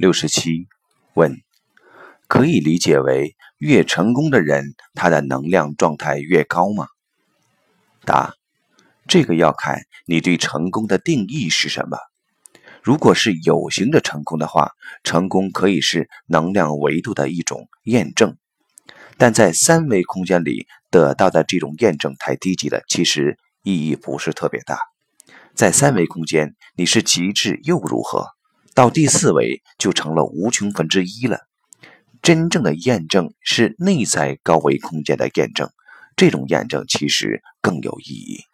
六十七，问，可以理解为越成功的人，他的能量状态越高吗？答，这个要看你对成功的定义是什么。如果是有形的成功的话，成功可以是能量维度的一种验证，但在三维空间里得到的这种验证太低级了，其实意义不是特别大。在三维空间，你是极致又如何？到第四维就成了无穷分之一了。真正的验证是内在高维空间的验证，这种验证其实更有意义。